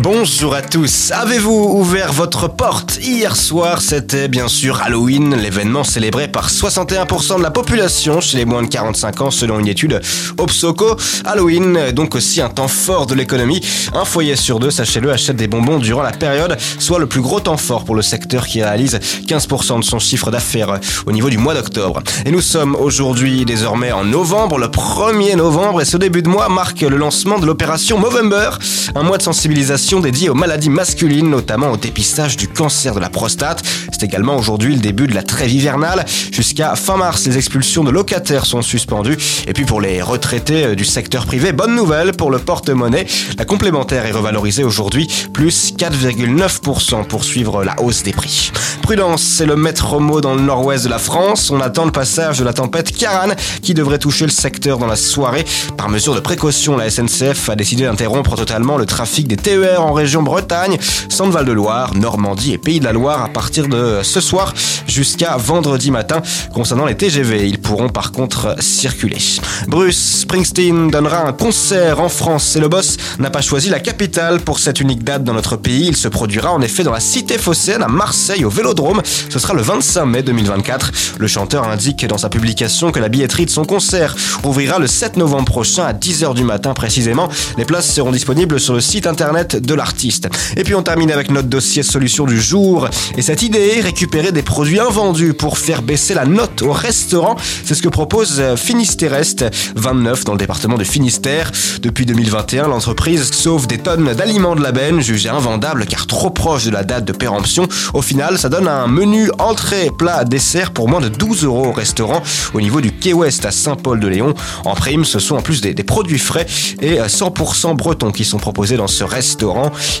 Bonjour à tous. Avez-vous ouvert votre porte Hier soir, c'était bien sûr Halloween, l'événement célébré par 61% de la population chez les moins de 45 ans selon une étude Opsoco. Halloween, donc aussi un temps fort de l'économie. Un foyer sur deux, sachez-le, achète des bonbons durant la période, soit le plus gros temps fort pour le secteur qui réalise 15% de son chiffre d'affaires au niveau du mois d'octobre. Et nous sommes aujourd'hui désormais en novembre, le 1er novembre, et ce début de mois marque le lancement de l'opération Movember, un mois de sensibilisation dédiée aux maladies masculines, notamment au dépistage du cancer de la prostate. C'est également aujourd'hui le début de la trêve hivernale. Jusqu'à fin mars, les expulsions de locataires sont suspendues. Et puis pour les retraités euh, du secteur privé, bonne nouvelle pour le porte-monnaie. La complémentaire est revalorisée aujourd'hui, plus 4,9% pour suivre la hausse des prix. Prudence, c'est le maître mot dans le nord-ouest de la France. On attend le passage de la tempête Karan qui devrait toucher le secteur dans la soirée. Par mesure de précaution, la SNCF a décidé d'interrompre totalement le trafic des TER en région Bretagne, Centre-Val-de-Loire, Normandie et Pays de la Loire à partir de ce soir jusqu'à vendredi matin. Concernant les TGV, ils pourront par contre circuler. Bruce Springsteen donnera un concert en France et le boss n'a pas choisi la capitale pour cette unique date dans notre pays. Il se produira en effet dans la cité phocéenne à Marseille au Vélodrome. Ce sera le 25 mai 2024. Le chanteur indique dans sa publication que la billetterie de son concert ouvrira le 7 novembre prochain à 10h du matin précisément. Les places seront disponibles sur le site internet de l'artiste. Et puis on termine avec notre dossier solution du jour. Et cette idée, récupérer des produits invendus pour faire baisser la note au restaurant, c'est ce que propose Finistérest 29 dans le département de Finistère. Depuis 2021, l'entreprise sauve des tonnes d'aliments de la benne jugés invendables car trop proches de la date de péremption. Au final, ça donne un menu entrée, plat, dessert pour moins de 12 euros au restaurant au niveau du Quai Ouest à Saint-Paul-de-Léon. En prime, ce sont en plus des, des produits frais et 100% bretons qui sont proposés dans ce restaurant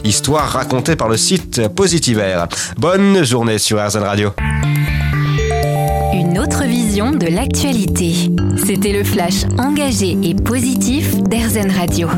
histoire racontée par le site Positivaire. Bonne journée sur RZN Radio. Une autre vision de l'actualité. C'était le flash engagé et positif d'RZN Radio.